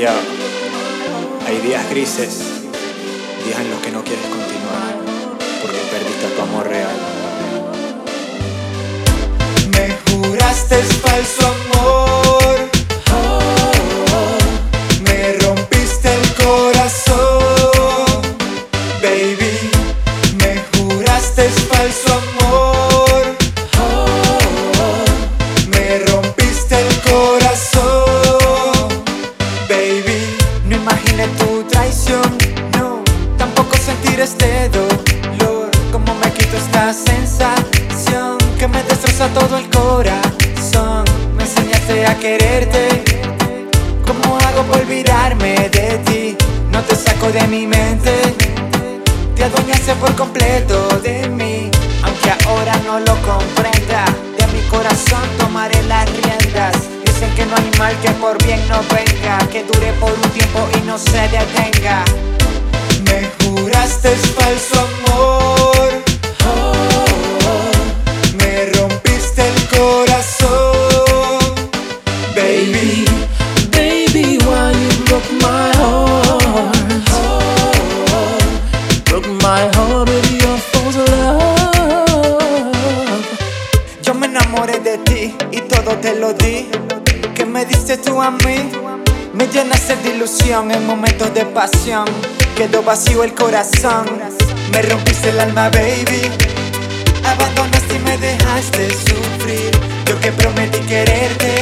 Ya, hay días grises, días en los que no quieres continuar, porque perdiste tu amor real. Me juraste falso amor. Sensación que me destroza todo el corazón. Me enseñaste a quererte. ¿Cómo hago por olvidarme de ti? No te saco de mi mente. Te adueñaste por completo de mí. Aunque ahora no lo comprenda, de mi corazón tomaré las riendas. Dicen que no hay mal que por bien no venga, que dure por un tiempo y no se detenga. Me juraste falso amor. My heart with your false love. yo me enamoré de ti y todo te lo di. ¿Qué me diste tú a mí? Me llenaste de ilusión en momentos de pasión. Quedó vacío el corazón. Me rompiste el alma, baby. Abandonaste y me dejaste sufrir. Yo que prometí quererte.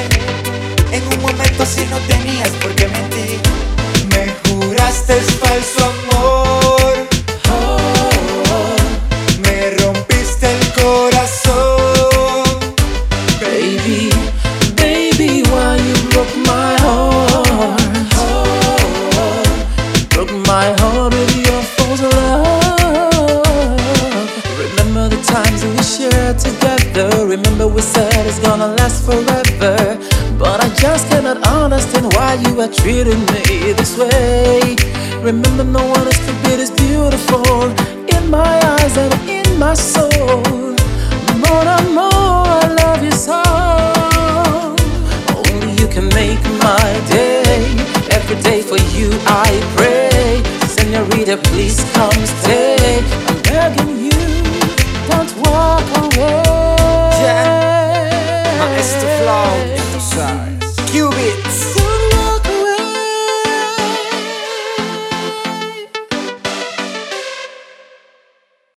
En un momento si no tenías por qué mentir. Me juraste falso with your false love. Remember the times we shared together. Remember we said it's gonna last forever. But I just cannot understand why you are treating me this way. Remember, no one is to be this beautiful in my eyes and in my soul. Masterflow Enterprise Cubits.